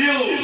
Brasil!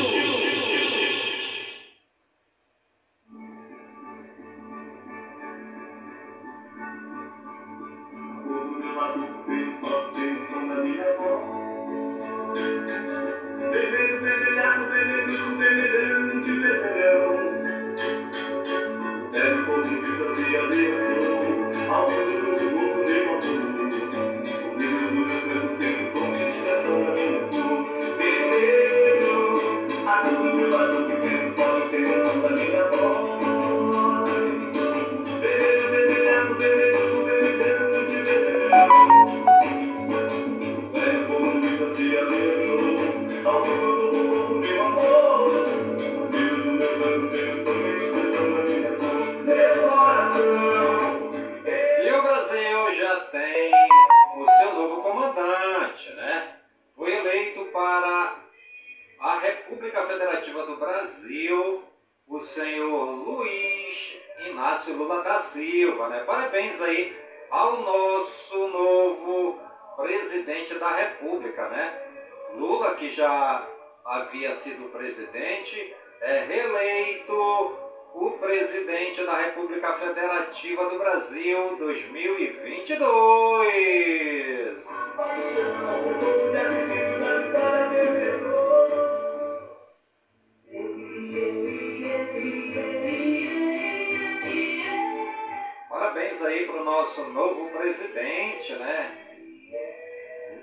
aí para o nosso novo presidente, né?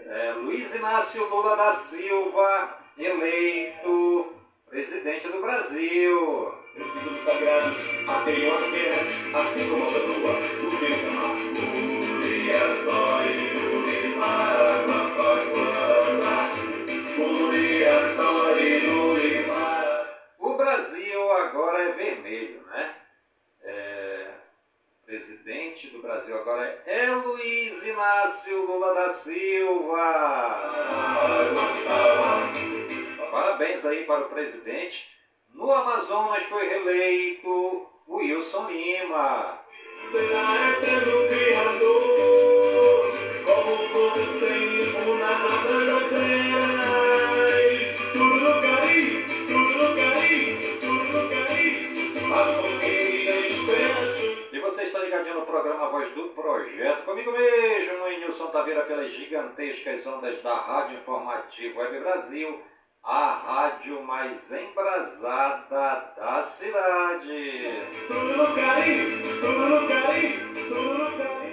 É, Luiz Inácio Lula da Silva, eleito presidente do Brasil. O Brasil agora é vermelho. presidente do Brasil agora é Luiz Inácio Lula da Silva. Parabéns aí para o presidente. No Amazonas foi reeleito Wilson Lima. Será é eterno criador, como todo tempo na Santa José. ligadinho no programa Voz do Projeto. Comigo mesmo, no Nilson Taveira, pelas gigantescas ondas da Rádio Informativo Web Brasil, a rádio mais embrasada da cidade. Tudo no tudo no tudo no.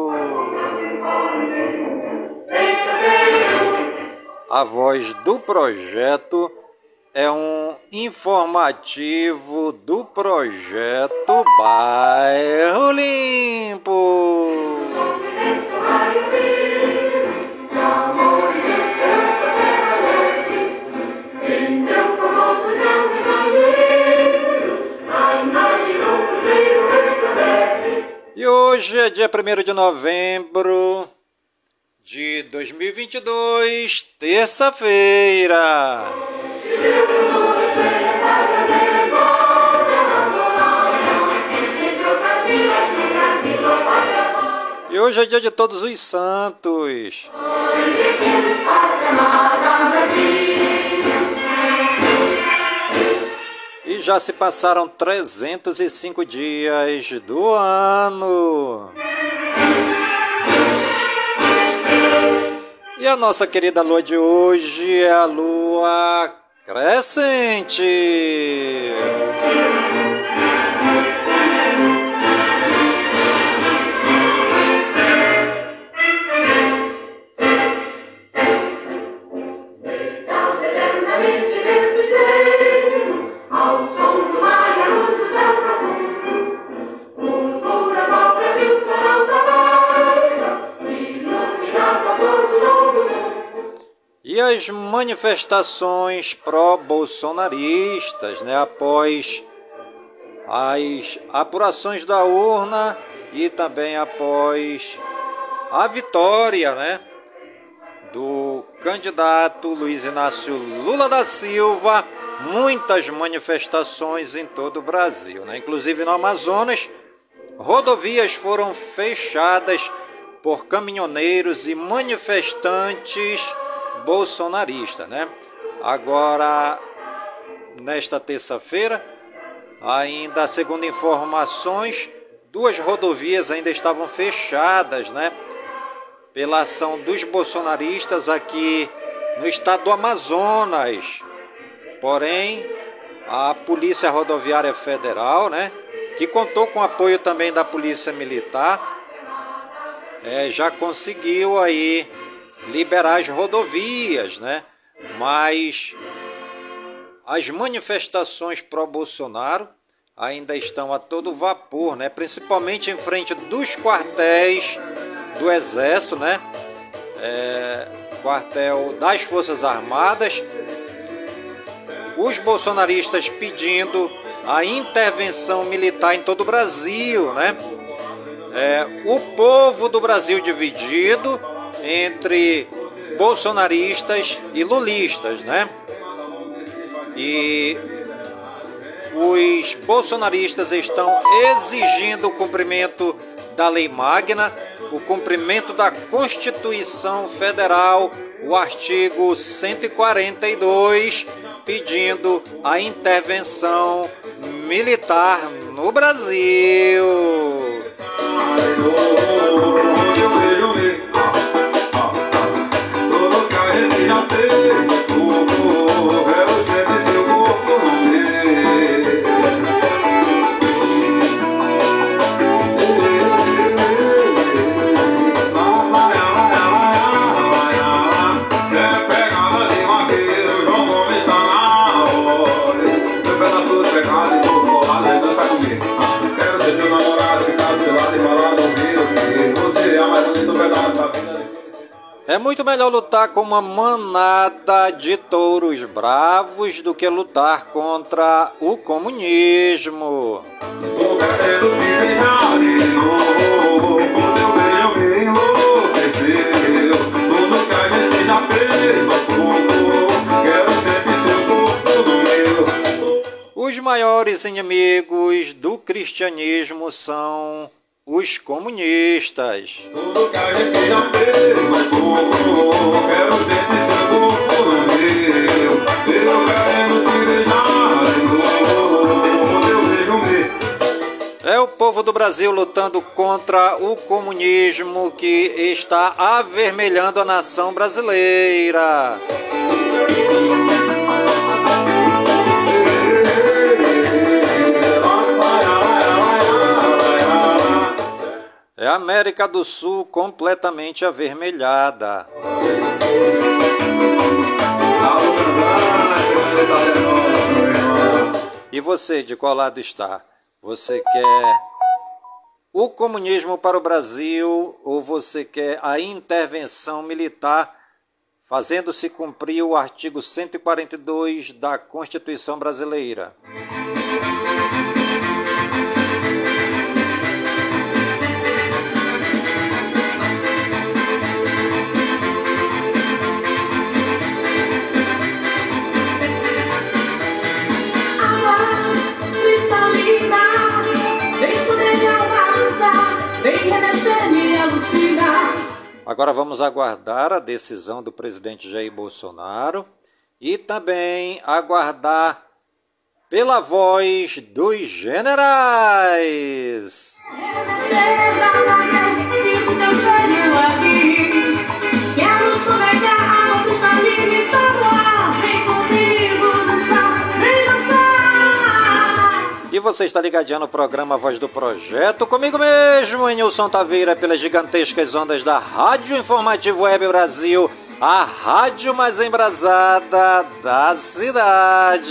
A Voz do Projeto é um informativo do projeto Bairro Limpo. E hoje é dia 1 de novembro de 2022, terça-feira. E hoje é dia de todos os santos. E já se passaram 305 dias do ano. E a nossa querida lua de hoje é a lua crescente. Manifestações pró-bolsonaristas, né, após as apurações da urna e também após a vitória, né, do candidato Luiz Inácio Lula da Silva, muitas manifestações em todo o Brasil, né? Inclusive no Amazonas, rodovias foram fechadas por caminhoneiros e manifestantes bolsonaristas, né? Agora, nesta terça-feira, ainda segundo informações, duas rodovias ainda estavam fechadas, né? Pela ação dos bolsonaristas aqui no estado do Amazonas. Porém, a Polícia Rodoviária Federal, né? Que contou com apoio também da Polícia Militar, é, já conseguiu aí liberar as rodovias, né? Mas as manifestações pró-Bolsonaro ainda estão a todo vapor, né? Principalmente em frente dos quartéis do Exército, né? É, quartel das Forças Armadas. Os bolsonaristas pedindo a intervenção militar em todo o Brasil, né? É, o povo do Brasil dividido entre bolsonaristas e lulistas, né? E os bolsonaristas estão exigindo o cumprimento da lei magna, o cumprimento da Constituição Federal, o artigo 142, pedindo a intervenção militar no Brasil. É muito melhor lutar com uma manada de touros bravos do que lutar contra o comunismo. Os maiores inimigos do cristianismo são os comunistas. É o povo do Brasil lutando contra o comunismo que está avermelhando a nação brasileira. É a América do Sul completamente avermelhada. E você, de qual lado está? Você quer o comunismo para o Brasil ou você quer a intervenção militar, fazendo-se cumprir o artigo 142 da Constituição Brasileira? Agora vamos aguardar a decisão do presidente Jair Bolsonaro e também aguardar pela voz dos generais. Você está ligadinho no programa Voz do Projeto, comigo mesmo, Nilson Taveira, pelas gigantescas ondas da Rádio Informativo Web Brasil, a rádio mais embrasada da cidade.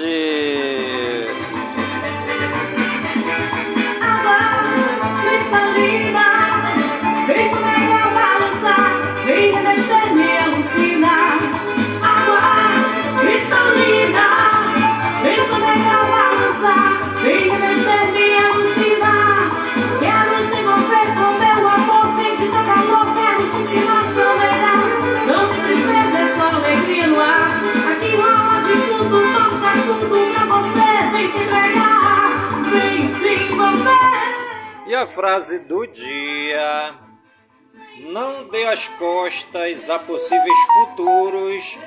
A frase do dia: Não dê as costas a possíveis futuros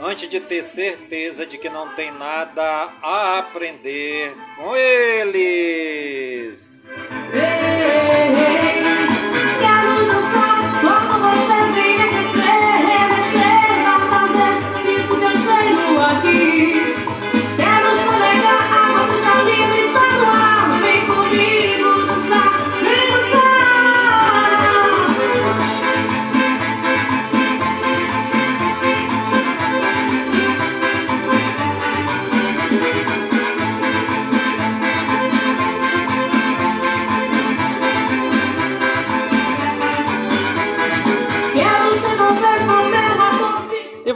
antes de ter certeza de que não tem nada a aprender com eles.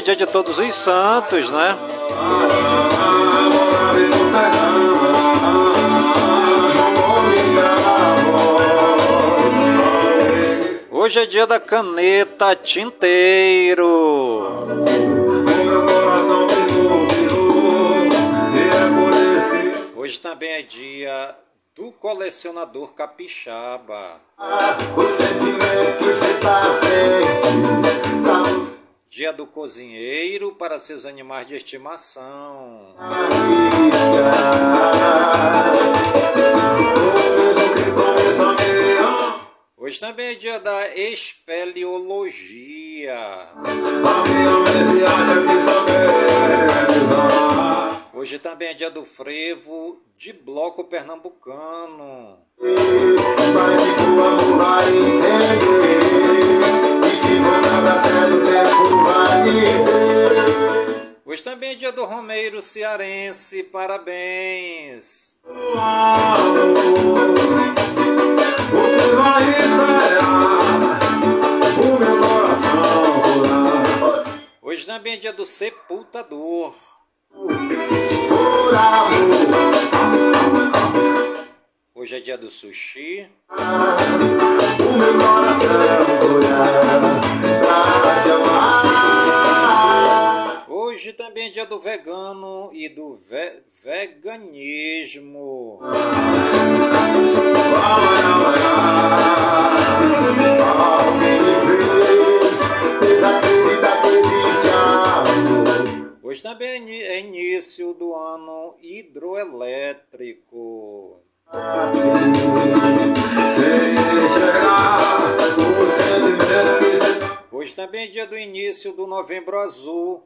Hoje dia de todos os santos, né? Hoje é dia da caneta tinteiro. Hoje também é dia do colecionador capixaba. O sentimento que você tá sentindo Dia do cozinheiro para seus animais de estimação. Hoje também é dia da espeleologia. Hoje também é dia do frevo de bloco pernambucano. Hoje também é dia do Romeiro Cearense, parabéns! Você vai esperar o meu coração Hoje também é dia do Sepultador. Se for amor, é dia do sushi. Hoje também é dia do vegano e do ve veganismo. Hoje também é início do ano hidroelétrico. Hoje também é dia do início do Novembro Azul,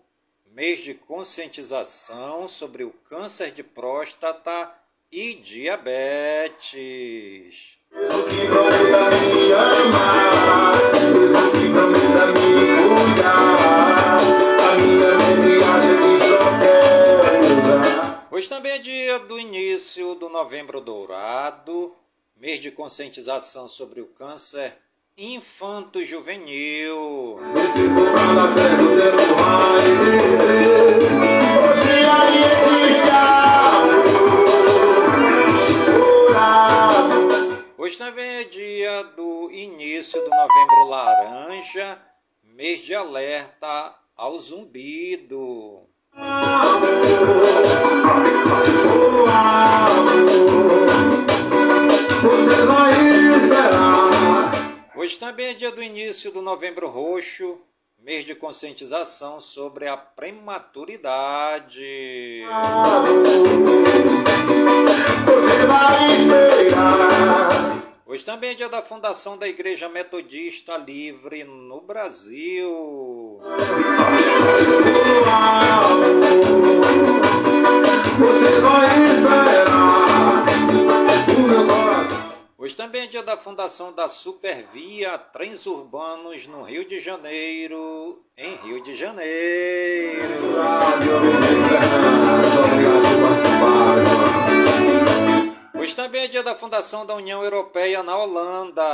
mês de conscientização sobre o câncer de próstata e diabetes. Hoje também é dia do início do Novembro Dourado, mês de conscientização sobre o câncer infanto-juvenil. Hoje também é dia do início do Novembro Laranja, mês de alerta ao zumbido. Hoje também é dia do início do Novembro Roxo, mês de conscientização sobre a prematuridade. Hoje também é dia da fundação da Igreja Metodista Livre no Brasil. Você vai esperar o meu coração. também é dia da fundação da Supervia Trens Urbanos no Rio de Janeiro, em Rio de Janeiro. Hoje também é dia da fundação da União Europeia na Holanda.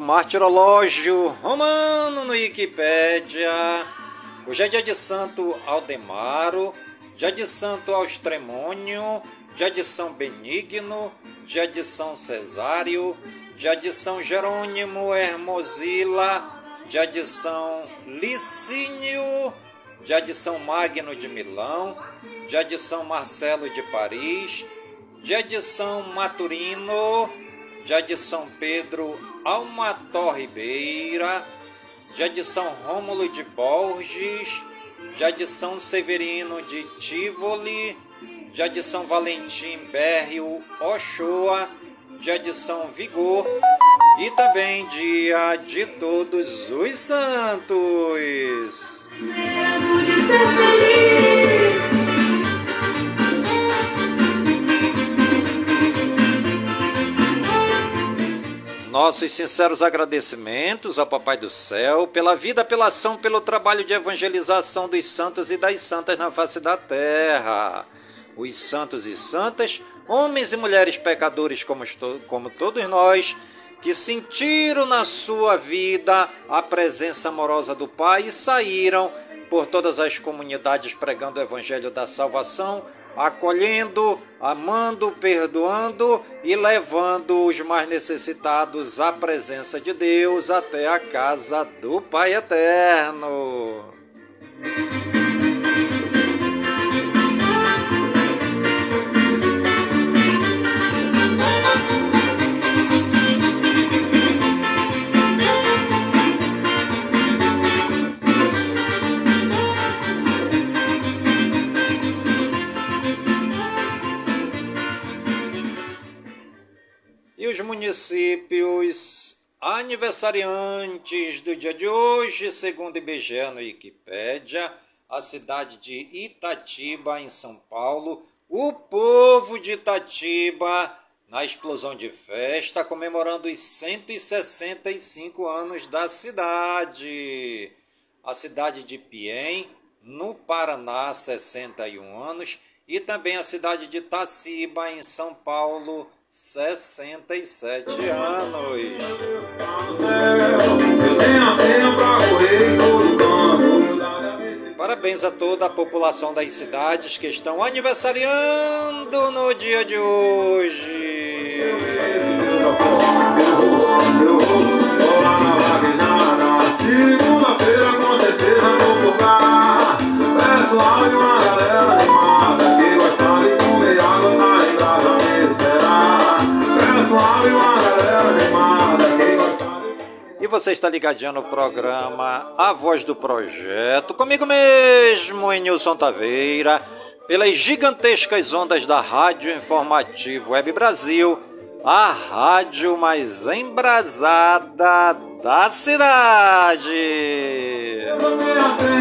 Martirológio romano no Wikipédia. Hoje é dia de Santo Aldemaro, dia de Santo Austremônio, dia de São Benigno, dia de São Cesário, dia de São Jerônimo Hermosila, dia de São Licínio, dia de São Magno de Milão, dia de São Marcelo de Paris, dia de São Maturino, dia de São Pedro Almató Ribeira, já de São Rômulo de Borges, já de São Severino de Tivoli, já de São Valentim Bérrio Ochoa, já de São Vigor e também dia de todos os santos. Medo de ser feliz. Nossos sinceros agradecimentos ao Papai do Céu pela vida, pela ação, pelo trabalho de evangelização dos santos e das santas na face da terra. Os santos e santas, homens e mulheres pecadores como, como todos nós, que sentiram na sua vida a presença amorosa do Pai e saíram por todas as comunidades pregando o evangelho da salvação acolhendo, amando, perdoando e levando os mais necessitados à presença de Deus até a casa do Pai Eterno. Municípios aniversariantes do dia de hoje, segundo IBGE no Wikipédia, a cidade de Itatiba, em São Paulo, o povo de Itatiba, na explosão de festa, comemorando os 165 anos da cidade. A cidade de Piem, no Paraná, 61 anos, e também a cidade de Taciba, em São Paulo, 67 anos. Parabéns a toda a população das cidades que estão aniversariando no dia de hoje. Segunda-feira com certeza vou tocar. Pessoal de Você está ligadinho no programa A Voz do Projeto, comigo mesmo, em Nilson Taveira, pelas gigantescas ondas da Rádio Informativo Web Brasil, a rádio mais embrasada da cidade. Segunda-feira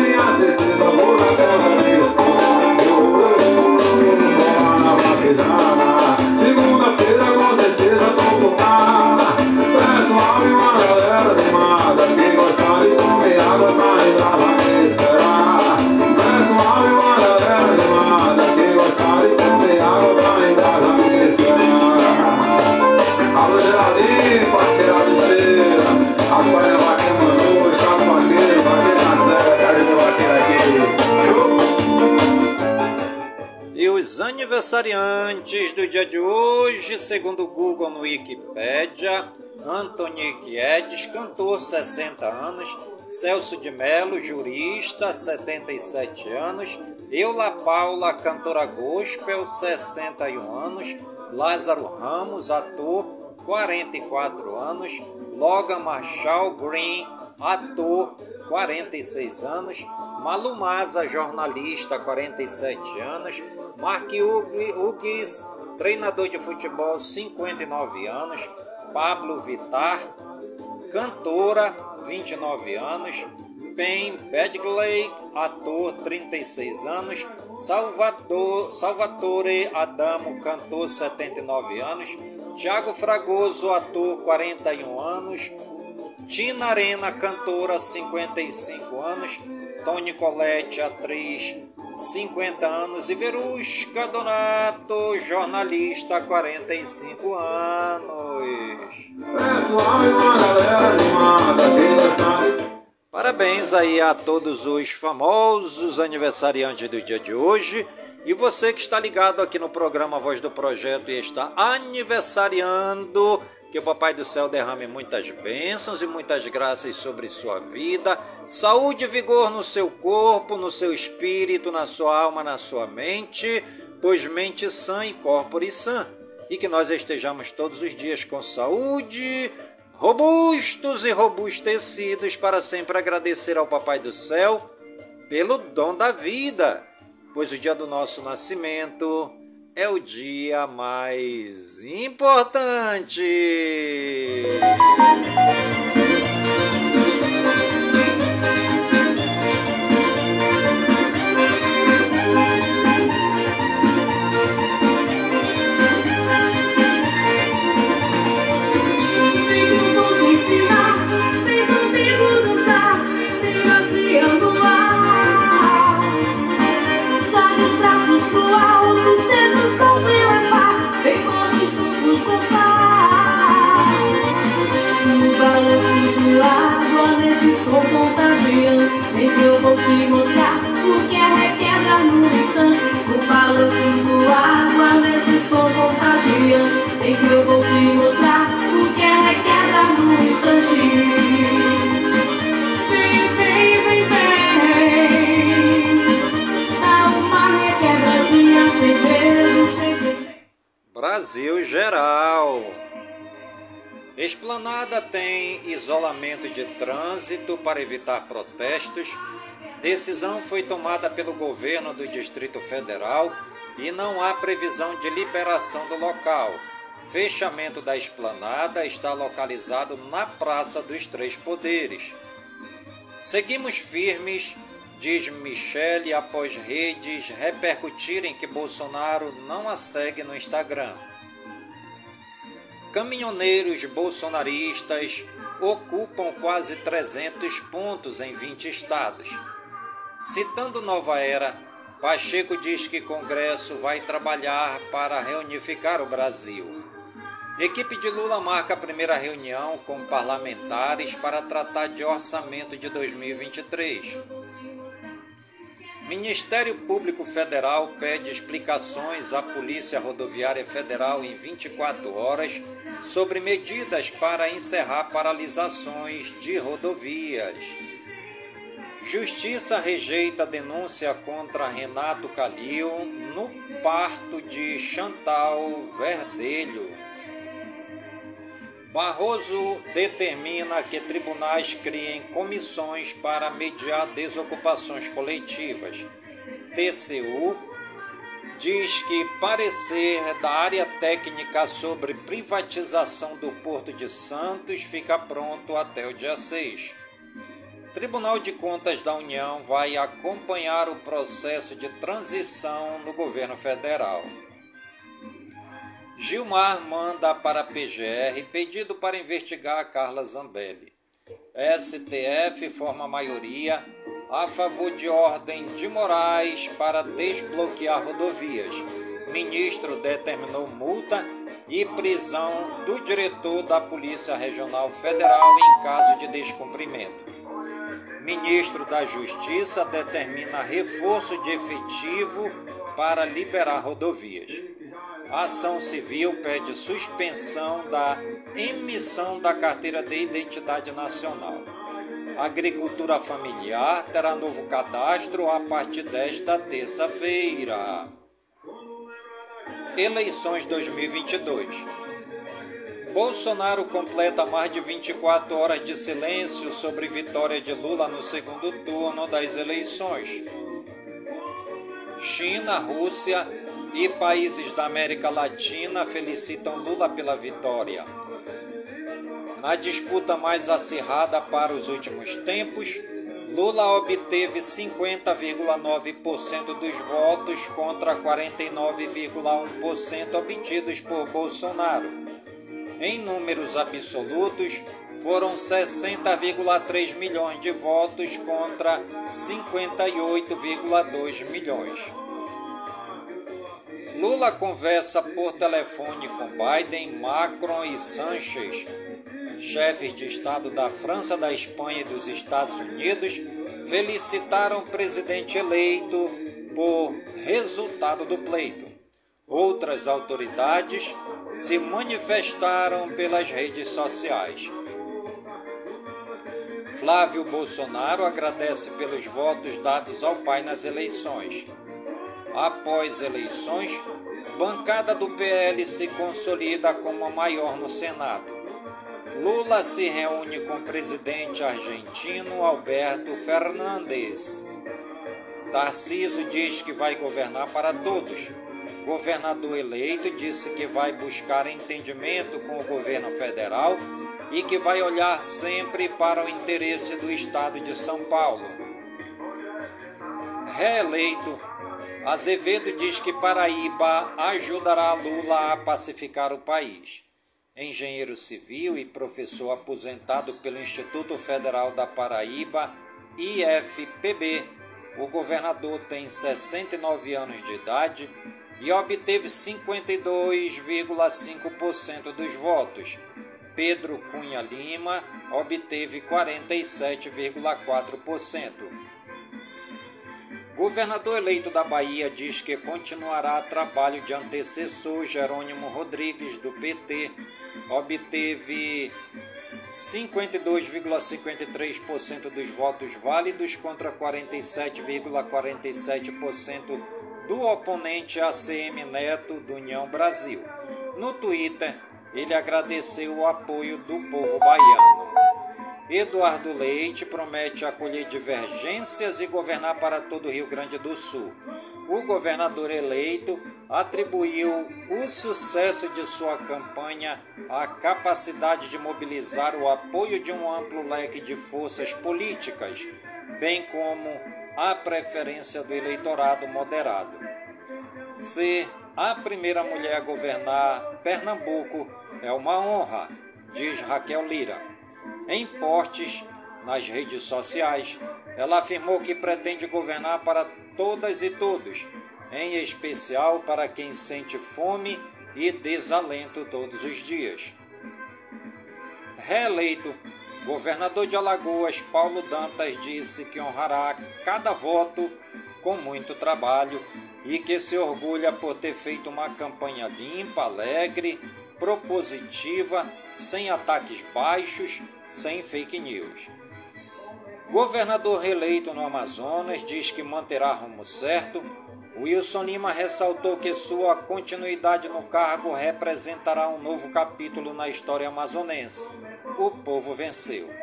aniversariantes do dia de hoje, segundo o Google no Wikipedia, Anthony Guedes, cantor, 60 anos, Celso de Melo, jurista, 77 anos, Eula Paula, cantora gospel, 61 anos, Lázaro Ramos, ator, 44 anos, Logan Marshall Green, ator, 46 anos, Malu Maza, jornalista, 47 anos, Mark Hughes, treinador de futebol, 59 anos, Pablo Vitar, cantora, 29 anos, Pen Badgley, ator, 36 anos, Salvador, Salvatore Adamo, cantor, 79 anos, Tiago Fragoso, ator, 41 anos, Tina Arena, cantora, 55 anos, Tony Colette, atriz, 50 anos, e Verusca Donato, jornalista, 45 anos. Parabéns aí a todos os famosos aniversariantes do dia de hoje. E você que está ligado aqui no programa Voz do Projeto e está aniversariando que o Papai do Céu derrame muitas bênçãos e muitas graças sobre sua vida, saúde e vigor no seu corpo, no seu espírito, na sua alma, na sua mente, pois mente sã e corpo sã. E que nós estejamos todos os dias com saúde, robustos e robustecidos para sempre agradecer ao Papai do Céu pelo dom da vida, pois o dia do nosso nascimento é o dia mais importante. Brasil geral. Esplanada tem isolamento de trânsito para evitar protestos. Decisão foi tomada pelo governo do Distrito Federal e não há previsão de liberação do local. Fechamento da esplanada está localizado na Praça dos Três Poderes. Seguimos firmes diz Michele após redes repercutirem que Bolsonaro não a segue no Instagram. Caminhoneiros bolsonaristas ocupam quase 300 pontos em 20 estados. Citando Nova Era, Pacheco diz que Congresso vai trabalhar para reunificar o Brasil. Equipe de Lula marca a primeira reunião com parlamentares para tratar de orçamento de 2023. Ministério Público Federal pede explicações à Polícia Rodoviária Federal em 24 horas sobre medidas para encerrar paralisações de rodovias. Justiça rejeita denúncia contra Renato Calil no parto de Chantal Verdelho. Barroso determina que tribunais criem comissões para mediar desocupações coletivas. TCU diz que parecer da área técnica sobre privatização do Porto de Santos fica pronto até o dia 6. Tribunal de Contas da União vai acompanhar o processo de transição no governo federal. Gilmar manda para a PGR pedido para investigar Carla Zambelli. STF forma maioria a favor de ordem de Moraes para desbloquear rodovias. Ministro determinou multa e prisão do diretor da Polícia Regional Federal em caso de descumprimento. Ministro da Justiça determina reforço de efetivo para liberar rodovias. Ação civil pede suspensão da emissão da carteira de identidade nacional. Agricultura familiar terá novo cadastro a partir desta terça-feira. Eleições 2022. Bolsonaro completa mais de 24 horas de silêncio sobre vitória de Lula no segundo turno das eleições. China, Rússia e países da América Latina felicitam Lula pela vitória. Na disputa mais acirrada para os últimos tempos, Lula obteve 50,9% dos votos contra 49,1% obtidos por Bolsonaro. Em números absolutos, foram 60,3 milhões de votos contra 58,2 milhões. Lula conversa por telefone com Biden, Macron e Sanchez, chefes de Estado da França, da Espanha e dos Estados Unidos, felicitaram o presidente eleito por resultado do pleito. Outras autoridades se manifestaram pelas redes sociais. Flávio Bolsonaro agradece pelos votos dados ao pai nas eleições. Após eleições, bancada do PL se consolida como a maior no Senado. Lula se reúne com o presidente argentino Alberto Fernandes. Tarciso diz que vai governar para todos. Governador eleito disse que vai buscar entendimento com o governo federal e que vai olhar sempre para o interesse do estado de São Paulo. Reeleito, Azevedo diz que Paraíba ajudará Lula a pacificar o país. Engenheiro civil e professor aposentado pelo Instituto Federal da Paraíba, IFPB, o governador tem 69 anos de idade e obteve 52,5% dos votos Pedro Cunha Lima obteve 47,4%. Governador eleito da Bahia diz que continuará trabalho de antecessor Jerônimo Rodrigues, do PT, obteve 52,53% dos votos válidos contra 47,47% do oponente ACM Neto do União Brasil. No Twitter, ele agradeceu o apoio do povo baiano. Eduardo Leite promete acolher divergências e governar para todo o Rio Grande do Sul. O governador eleito atribuiu o sucesso de sua campanha à capacidade de mobilizar o apoio de um amplo leque de forças políticas, bem como a preferência do eleitorado moderado. Ser a primeira mulher a governar Pernambuco é uma honra, diz Raquel Lira. Em portes, nas redes sociais, ela afirmou que pretende governar para todas e todos, em especial para quem sente fome e desalento todos os dias. Reeleito, governador de Alagoas Paulo Dantas disse que honrará cada voto com muito trabalho e que se orgulha por ter feito uma campanha limpa, alegre, propositiva, sem ataques baixos, sem fake news. Governador reeleito no Amazonas diz que manterá rumo certo. Wilson Lima ressaltou que sua continuidade no cargo representará um novo capítulo na história amazonense. O povo venceu.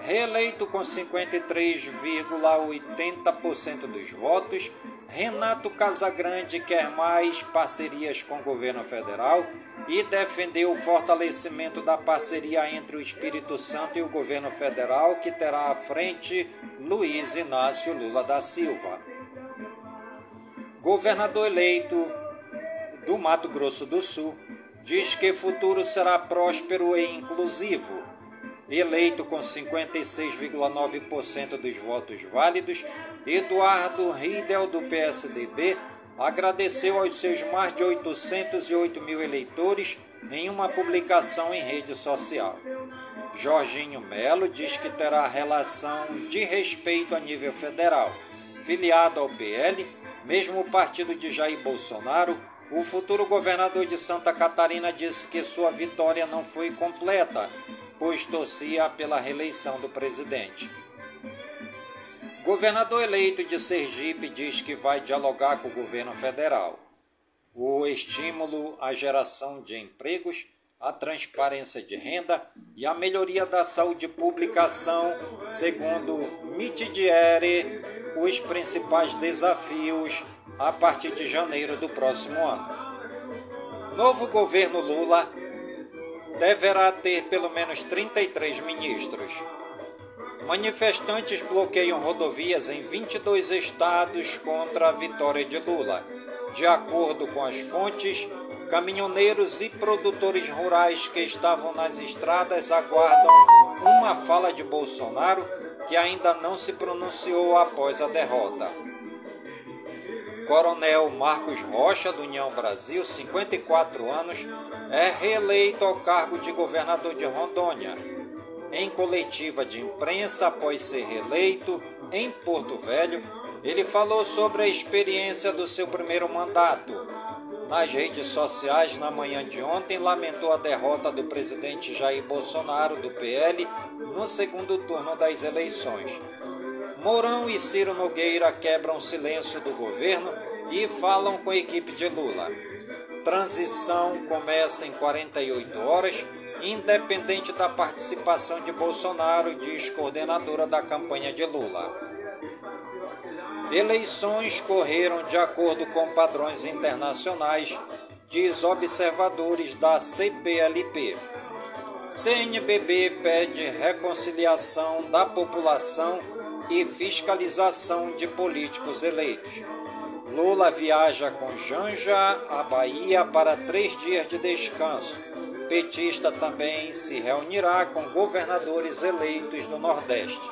Reeleito com 53,80% dos votos, Renato Casagrande quer mais parcerias com o governo federal e defendeu o fortalecimento da parceria entre o Espírito Santo e o governo federal, que terá à frente Luiz Inácio Lula da Silva. Governador eleito do Mato Grosso do Sul diz que futuro será próspero e inclusivo. Eleito com 56,9% dos votos válidos, Eduardo Riedel, do PSDB, agradeceu aos seus mais de 808 mil eleitores em uma publicação em rede social. Jorginho Melo diz que terá relação de respeito a nível federal. Filiado ao PL, Mesmo o partido de Jair Bolsonaro, o futuro governador de Santa Catarina disse que sua vitória não foi completa, pois torcia pela reeleição do presidente. Governador eleito de Sergipe diz que vai dialogar com o governo federal. O estímulo à geração de empregos, a transparência de renda e a melhoria da saúde pública são, segundo Mitidiere, os principais desafios a partir de janeiro do próximo ano. Novo governo Lula deverá ter pelo menos 33 ministros. Manifestantes bloqueiam rodovias em 22 estados contra a vitória de Lula. De acordo com as fontes, caminhoneiros e produtores rurais que estavam nas estradas aguardam uma fala de Bolsonaro que ainda não se pronunciou após a derrota. Coronel Marcos Rocha, do União Brasil, 54 anos, é reeleito ao cargo de governador de Rondônia em coletiva de imprensa após ser reeleito em Porto Velho, ele falou sobre a experiência do seu primeiro mandato. Nas redes sociais, na manhã de ontem, lamentou a derrota do presidente Jair Bolsonaro, do PL, no segundo turno das eleições. Mourão e Ciro Nogueira quebram o silêncio do governo e falam com a equipe de Lula. Transição começa em 48 horas independente da participação de Bolsonaro, diz coordenadora da campanha de Lula. Eleições correram de acordo com padrões internacionais, diz observadores da CPLP. CNBB pede reconciliação da população e fiscalização de políticos eleitos. Lula viaja com Janja à Bahia para três dias de descanso petista também se reunirá com governadores eleitos do Nordeste.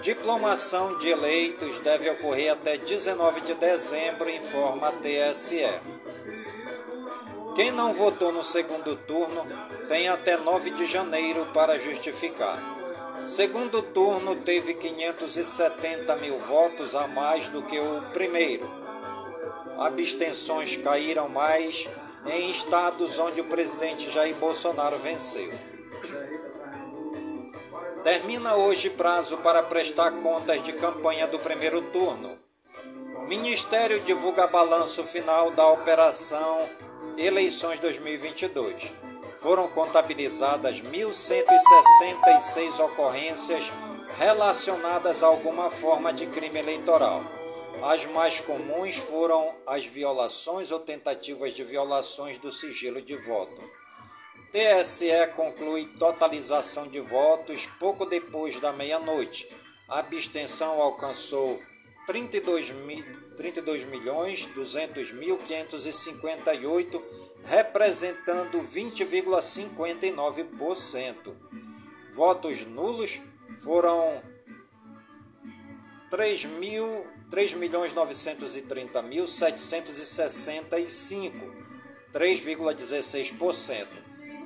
Diplomação de eleitos deve ocorrer até 19 de dezembro, informa a TSE. Quem não votou no segundo turno tem até 9 de janeiro para justificar. Segundo turno teve 570 mil votos a mais do que o primeiro. Abstenções caíram mais em estados onde o presidente Jair Bolsonaro venceu. Termina hoje prazo para prestar contas de campanha do primeiro turno. Ministério divulga balanço final da operação Eleições 2022. Foram contabilizadas 1.166 ocorrências relacionadas a alguma forma de crime eleitoral as mais comuns foram as violações ou tentativas de violações do sigilo de voto. TSE conclui totalização de votos pouco depois da meia-noite. A abstenção alcançou 32, mil, 32 milhões 200 mil 558, representando 20,59%. Votos nulos foram 3.930.765, 3,16%.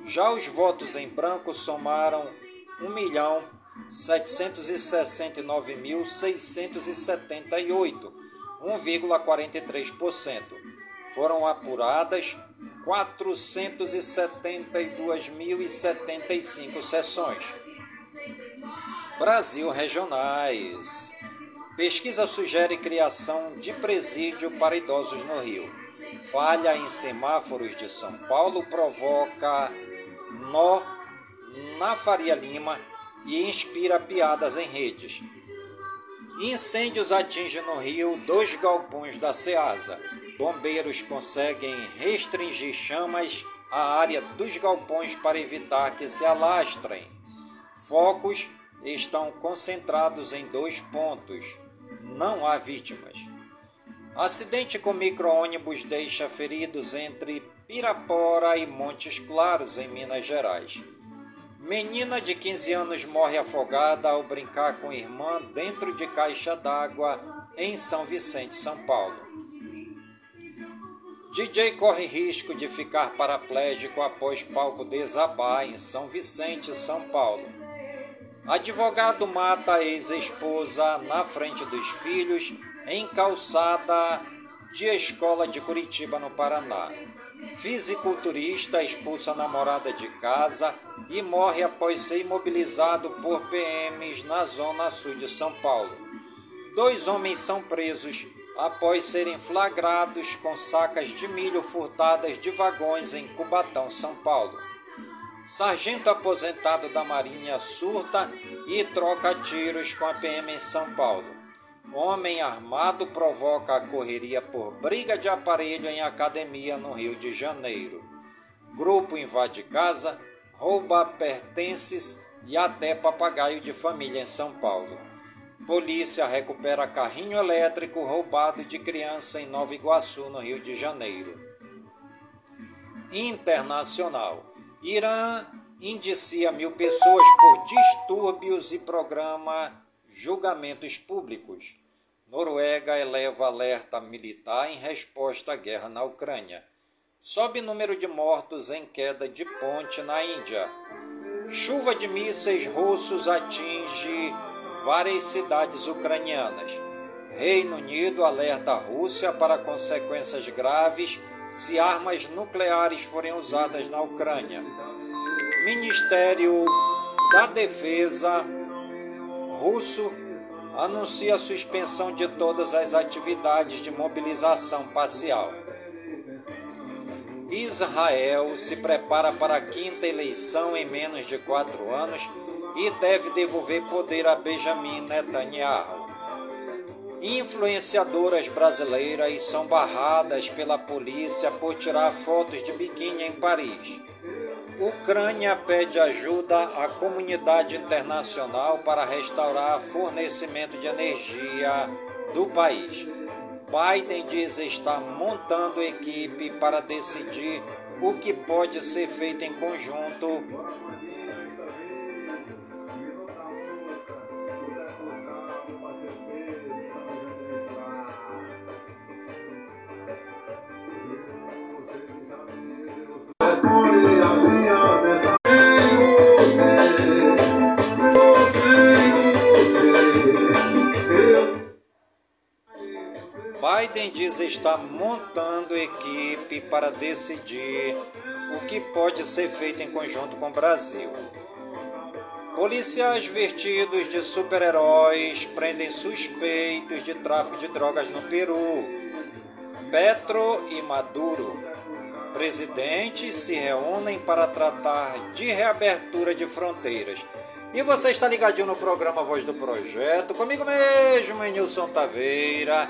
Já os votos em branco somaram 1.769.678, 1,43%. Foram apuradas 472.075 sessões. Brasil Regionais. Pesquisa sugere criação de presídio para idosos no Rio. Falha em semáforos de São Paulo provoca nó na Faria Lima e inspira piadas em redes. Incêndios atingem no Rio dois galpões da Ceasa. Bombeiros conseguem restringir chamas à área dos galpões para evitar que se alastrem. Focos estão concentrados em dois pontos não há vítimas. Acidente com micro-ônibus deixa feridos entre Pirapora e Montes Claros, em Minas Gerais. Menina de 15 anos morre afogada ao brincar com irmã dentro de caixa d'água em São Vicente, São Paulo. DJ corre risco de ficar paraplégico após palco desabar em São Vicente, São Paulo. Advogado mata a ex-esposa na frente dos filhos em calçada de escola de Curitiba, no Paraná. Fisiculturista expulsa namorada de casa e morre após ser imobilizado por PMs na zona sul de São Paulo. Dois homens são presos após serem flagrados com sacas de milho furtadas de vagões em Cubatão, São Paulo. Sargento aposentado da Marinha surta e troca tiros com a PM em São Paulo. Homem armado provoca a correria por briga de aparelho em academia no Rio de Janeiro. Grupo invade casa, rouba pertences e até papagaio de família em São Paulo. Polícia recupera carrinho elétrico roubado de criança em Nova Iguaçu, no Rio de Janeiro. Internacional. Irã indicia mil pessoas por distúrbios e programa julgamentos públicos. Noruega eleva alerta militar em resposta à guerra na Ucrânia. Sobe número de mortos em queda de ponte na Índia. Chuva de mísseis russos atinge várias cidades ucranianas. Reino Unido alerta a Rússia para consequências graves se armas nucleares forem usadas na Ucrânia. Ministério da Defesa russo anuncia a suspensão de todas as atividades de mobilização parcial. Israel se prepara para a quinta eleição em menos de quatro anos e deve devolver poder a Benjamin Netanyahu. Influenciadoras brasileiras são barradas pela polícia por tirar fotos de biquíni em Paris. Ucrânia pede ajuda à comunidade internacional para restaurar fornecimento de energia do país. Biden diz estar montando equipe para decidir o que pode ser feito em conjunto Biden diz estar montando equipe para decidir o que pode ser feito em conjunto com o Brasil. Policiais vestidos de super-heróis prendem suspeitos de tráfico de drogas no Peru. Petro e Maduro, presidentes, se reúnem para tratar de reabertura de fronteiras. E você está ligadinho no programa Voz do Projeto, comigo mesmo, Nilson Taveira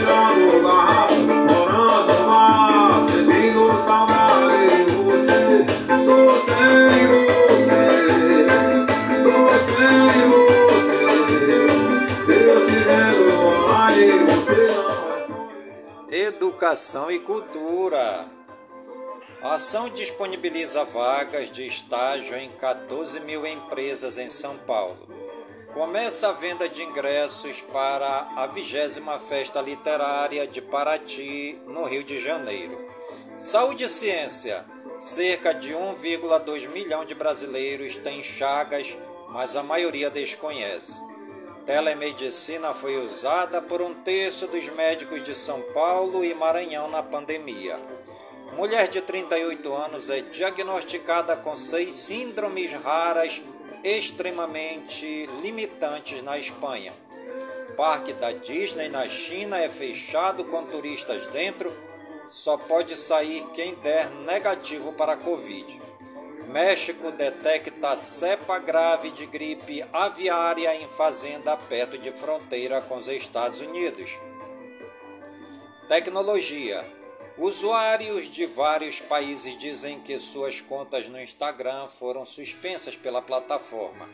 Educação e Cultura. A ação disponibiliza vagas de estágio em 14 mil empresas em São Paulo. Começa a venda de ingressos para a vigésima Festa Literária de Paraty, no Rio de Janeiro. Saúde e Ciência. Cerca de 1,2 milhão de brasileiros têm chagas, mas a maioria desconhece. Telemedicina foi usada por um terço dos médicos de São Paulo e Maranhão na pandemia. Mulher de 38 anos é diagnosticada com seis síndromes raras extremamente limitantes na Espanha. Parque da Disney na China é fechado com turistas dentro, só pode sair quem der negativo para a Covid. México detecta cepa grave de gripe aviária em fazenda perto de fronteira com os Estados Unidos. Tecnologia. Usuários de vários países dizem que suas contas no Instagram foram suspensas pela plataforma.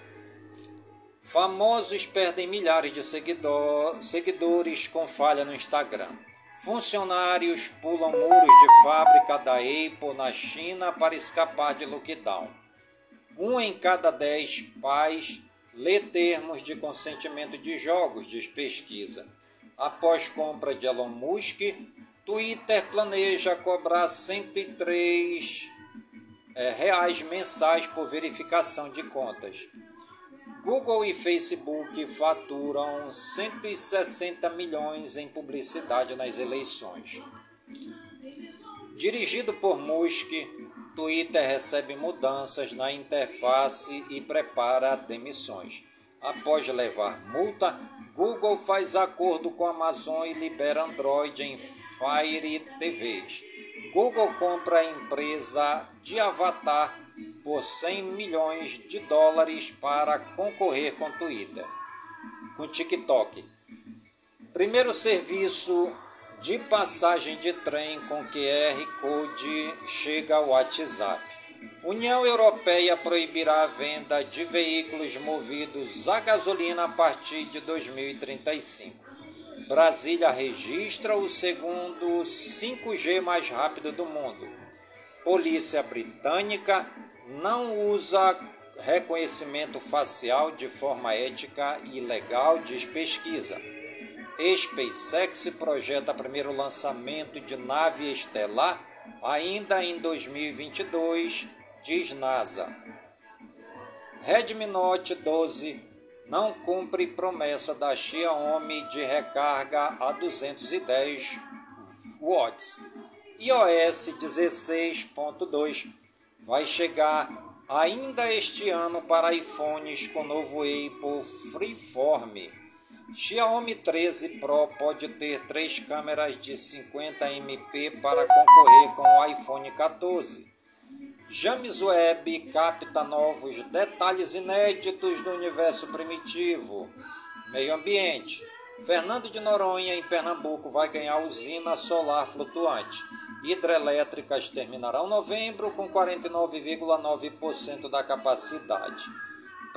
Famosos perdem milhares de seguidor, seguidores com falha no Instagram. Funcionários pulam muros de fábrica da Apple na China para escapar de lockdown. Um em cada dez pais lê termos de consentimento de jogos, diz pesquisa. Após compra de Elon Musk, Twitter planeja cobrar 103 é, reais mensais por verificação de contas. Google e Facebook faturam 160 milhões em publicidade nas eleições. Dirigido por Musk, Twitter recebe mudanças na interface e prepara demissões. Após levar multa, Google faz acordo com a Amazon e libera Android em Fire TVs. Google compra a empresa de Avatar por 100 milhões de dólares para concorrer com Twitter. Com TikTok. Primeiro serviço de passagem de trem com QR Code chega ao WhatsApp. União Europeia proibirá a venda de veículos movidos a gasolina a partir de 2035. Brasília registra o segundo 5G mais rápido do mundo. Polícia Britânica não usa reconhecimento facial de forma ética e legal, diz pesquisa. SpaceX projeta primeiro lançamento de nave estelar ainda em 2022, diz NASA. Redmi Note 12 não cumpre promessa da Xiaomi de recarga a 210 watts. iOS 16.2 vai chegar ainda este ano para iPhones com novo Apple Freeform Xiaomi 13 Pro pode ter três câmeras de 50 MP para concorrer com o iPhone 14. James Webb capta novos detalhes inéditos do universo primitivo. Meio ambiente. Fernando de Noronha, em Pernambuco, vai ganhar usina solar flutuante. Hidrelétricas terminarão novembro com 49,9% da capacidade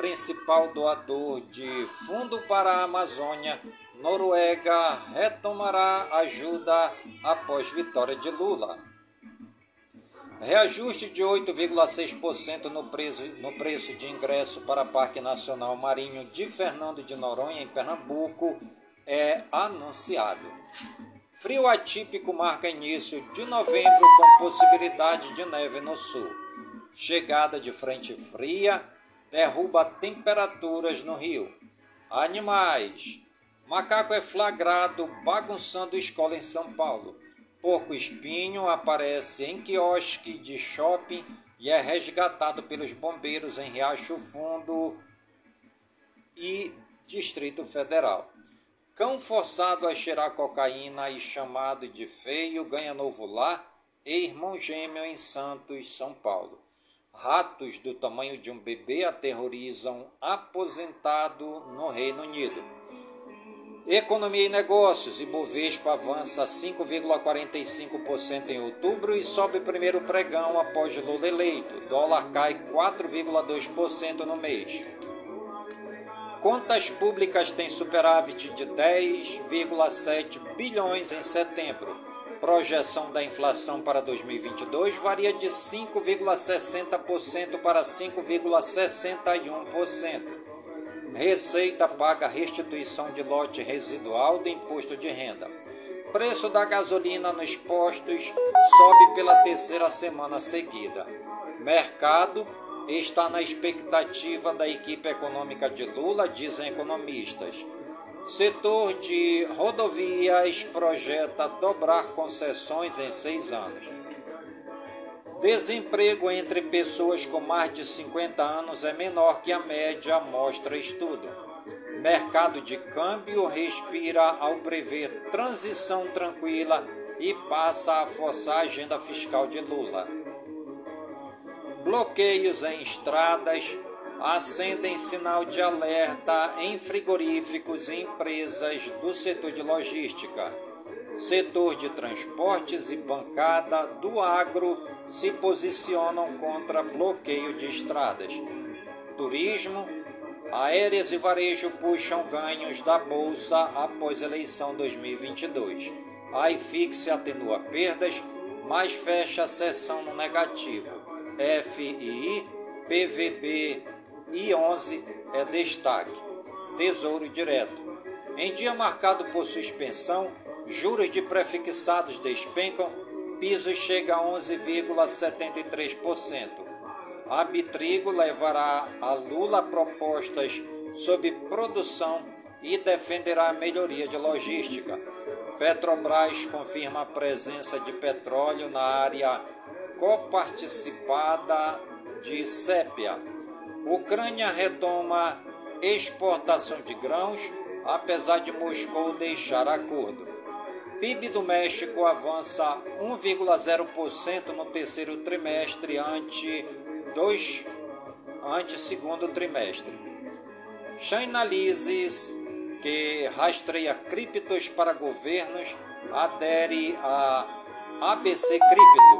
principal doador de fundo para a Amazônia, Noruega retomará ajuda após vitória de Lula. Reajuste de 8,6% no preço, no preço de ingresso para Parque Nacional Marinho de Fernando de Noronha, em Pernambuco, é anunciado. Frio atípico marca início de novembro com possibilidade de neve no sul. Chegada de frente fria derruba temperaturas no rio. Animais. Macaco é flagrado bagunçando escola em São Paulo. Porco espinho aparece em quiosque de shopping e é resgatado pelos bombeiros em Riacho Fundo e Distrito Federal. Cão forçado a cheirar cocaína e chamado de feio ganha novo lar e irmão gêmeo em Santos, São Paulo. Ratos do tamanho de um bebê aterrorizam aposentado no Reino Unido. Economia e negócios. Ibovespa avança 5,45% em outubro e sobe primeiro pregão após Lula eleito. Dólar cai 4,2% no mês. Contas públicas têm superávit de 10,7 bilhões em setembro projeção da inflação para 2022 varia de 5,60% para 5,61%. Receita paga restituição de lote residual do imposto de renda. Preço da gasolina nos postos sobe pela terceira semana seguida. Mercado está na expectativa da equipe econômica de Lula, dizem economistas. Setor de rodovias projeta dobrar concessões em seis anos. Desemprego entre pessoas com mais de 50 anos é menor que a média, mostra estudo. Mercado de câmbio respira ao prever transição tranquila e passa a forçar a agenda fiscal de Lula. Bloqueios em estradas acendem sinal de alerta em frigoríficos e empresas do setor de logística. Setor de transportes e bancada do agro se posicionam contra bloqueio de estradas. Turismo, aéreas e varejo puxam ganhos da bolsa após eleição 2022. A IFIX atenua perdas, mas fecha a sessão no negativo. FII, PVB e 11 é destaque. Tesouro Direto. Em dia marcado por suspensão, juros de prefixados despencam, piso chega a 11,73%. A Bitrigo levará a Lula propostas sobre produção e defenderá a melhoria de logística. Petrobras confirma a presença de petróleo na área coparticipada de Sépia. Ucrânia retoma exportação de grãos, apesar de Moscou deixar acordo. PIB do México avança 1,0% no terceiro trimestre ante, dois, ante segundo trimestre. Chainalysis, que rastreia criptos para governos, adere a ABC Cripto.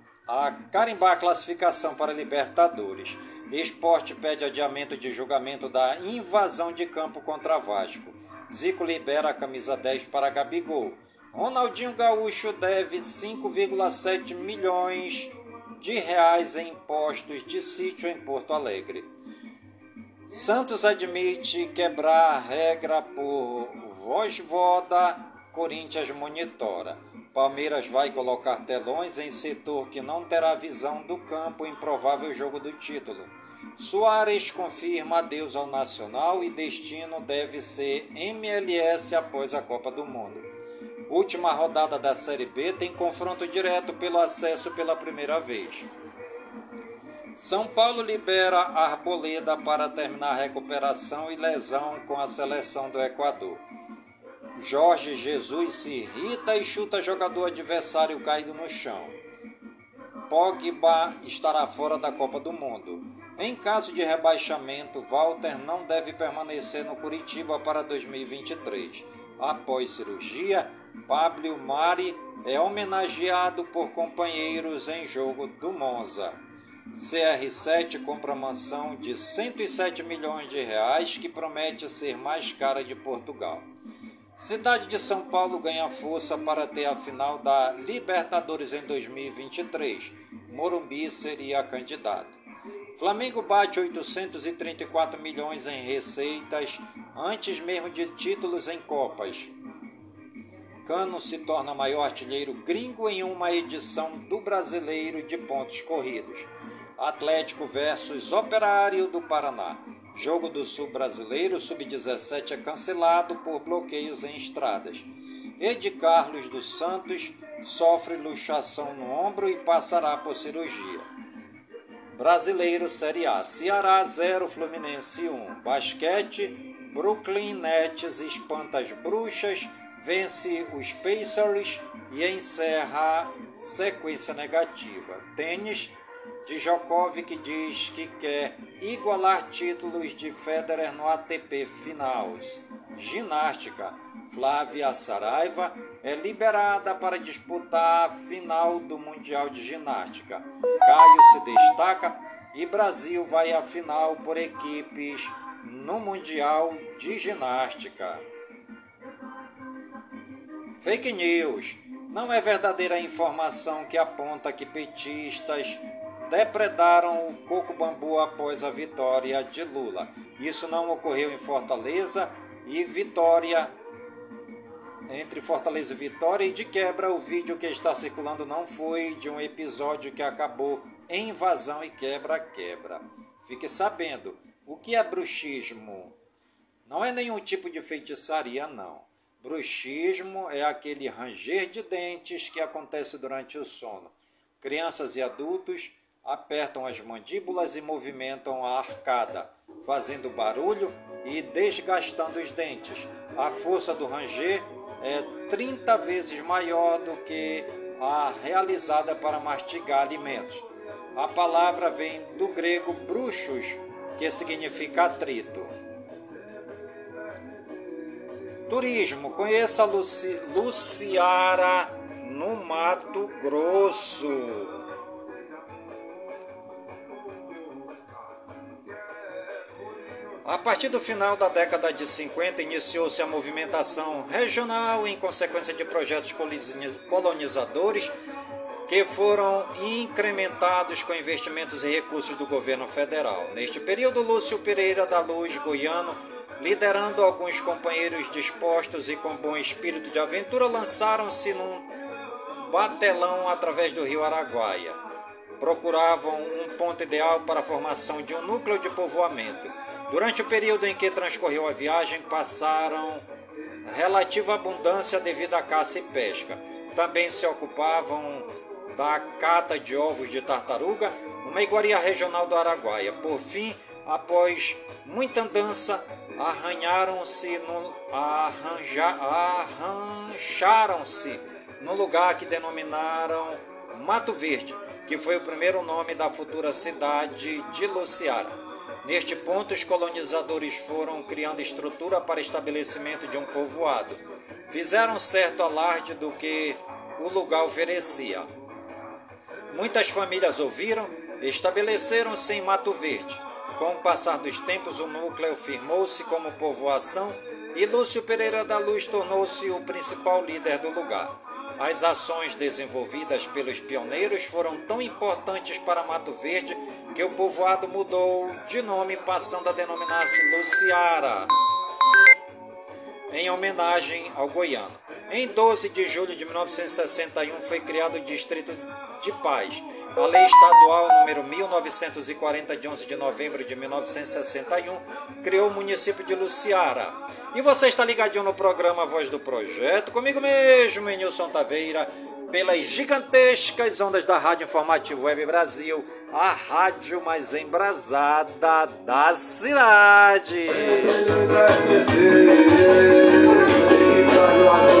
a carimbar a classificação para Libertadores. Esporte pede adiamento de julgamento da invasão de campo contra Vasco. Zico libera a camisa 10 para Gabigol. Ronaldinho Gaúcho deve 5,7 milhões de reais em impostos de sítio em Porto Alegre. Santos admite quebrar a regra por voda, Corinthians monitora. Palmeiras vai colocar telões em setor que não terá visão do campo em provável jogo do título. Soares confirma adeus ao Nacional e destino deve ser MLS após a Copa do Mundo. Última rodada da Série B tem confronto direto pelo acesso pela primeira vez. São Paulo libera Arboleda para terminar recuperação e lesão com a seleção do Equador. Jorge Jesus se irrita e chuta jogador adversário caído no chão. Pogba estará fora da Copa do Mundo. Em caso de rebaixamento, Walter não deve permanecer no Curitiba para 2023. Após cirurgia, Pablo Mari é homenageado por companheiros em jogo do Monza. CR7 compra mansão de 107 milhões de reais que promete ser mais cara de Portugal. Cidade de São Paulo ganha força para ter a final da Libertadores em 2023. Morumbi seria candidato. Flamengo bate 834 milhões em receitas antes mesmo de títulos em Copas. Cano se torna maior artilheiro gringo em uma edição do Brasileiro de pontos corridos. Atlético versus Operário do Paraná. Jogo do Sul Brasileiro Sub-17 é cancelado por bloqueios em estradas. Ed Carlos dos Santos sofre luxação no ombro e passará por cirurgia. Brasileiro Série A. Ceará 0, Fluminense 1. Basquete, Brooklyn Nets espanta as bruxas, vence os Pacers e encerra sequência negativa. Tênis, Djokovic diz que quer igualar títulos de Federer no ATP Finals. Ginástica. Flávia Saraiva é liberada para disputar a final do Mundial de Ginástica. Caio se destaca e Brasil vai à final por equipes no Mundial de Ginástica. Fake news. Não é verdadeira a informação que aponta que petistas depredaram o coco bambu após a vitória de Lula. Isso não ocorreu em Fortaleza e Vitória entre Fortaleza e Vitória e de quebra o vídeo que está circulando não foi de um episódio que acabou em invasão e quebra-quebra. Fique sabendo, o que é bruxismo? Não é nenhum tipo de feitiçaria, não. Bruxismo é aquele ranger de dentes que acontece durante o sono. Crianças e adultos apertam as mandíbulas e movimentam a arcada, fazendo barulho e desgastando os dentes. A força do ranger é 30 vezes maior do que a realizada para mastigar alimentos. A palavra vem do grego bruxos, que significa atrito. Turismo. Conheça Luci Luciara no Mato Grosso. A partir do final da década de 50, iniciou-se a movimentação regional em consequência de projetos colonizadores que foram incrementados com investimentos e recursos do governo federal. Neste período, Lúcio Pereira da Luz, goiano, liderando alguns companheiros dispostos e com bom espírito de aventura, lançaram-se num batelão através do rio Araguaia. Procuravam um ponto ideal para a formação de um núcleo de povoamento. Durante o período em que transcorreu a viagem, passaram relativa abundância devido à caça e pesca. Também se ocupavam da cata de ovos de tartaruga, uma iguaria regional do Araguaia. Por fim, após muita andança, arranharam-se no, arranja, arrancharam-se no lugar que denominaram Mato Verde, que foi o primeiro nome da futura cidade de Luciara. Neste ponto, os colonizadores foram criando estrutura para estabelecimento de um povoado. Fizeram certo alarde do que o lugar oferecia. Muitas famílias ouviram e estabeleceram-se em Mato Verde. Com o passar dos tempos, o núcleo firmou-se como povoação e Lúcio Pereira da Luz tornou-se o principal líder do lugar. As ações desenvolvidas pelos pioneiros foram tão importantes para Mato Verde que o povoado mudou de nome, passando a denominar-se Luciara, em homenagem ao goiano. Em 12 de julho de 1961 foi criado o distrito de paz. A Lei Estadual número 1940, de 11 de novembro de 1961, criou o município de Luciara. E você está ligadinho no programa Voz do Projeto, comigo mesmo, Nilson Taveira, pelas gigantescas ondas da Rádio Informativo Web Brasil, a rádio mais embrasada da cidade. E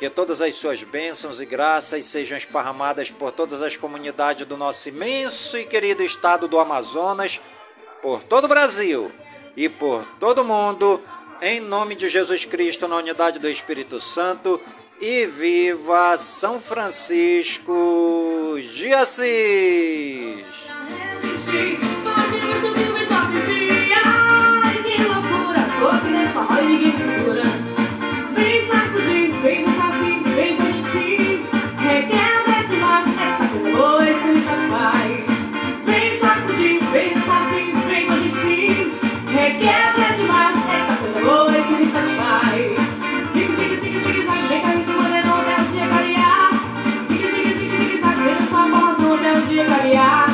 que todas as suas bênçãos e graças sejam esparramadas por todas as comunidades do nosso imenso e querido estado do Amazonas, por todo o Brasil e por todo o mundo, em nome de Jesus Cristo, na unidade do Espírito Santo, e viva São Francisco de Assis!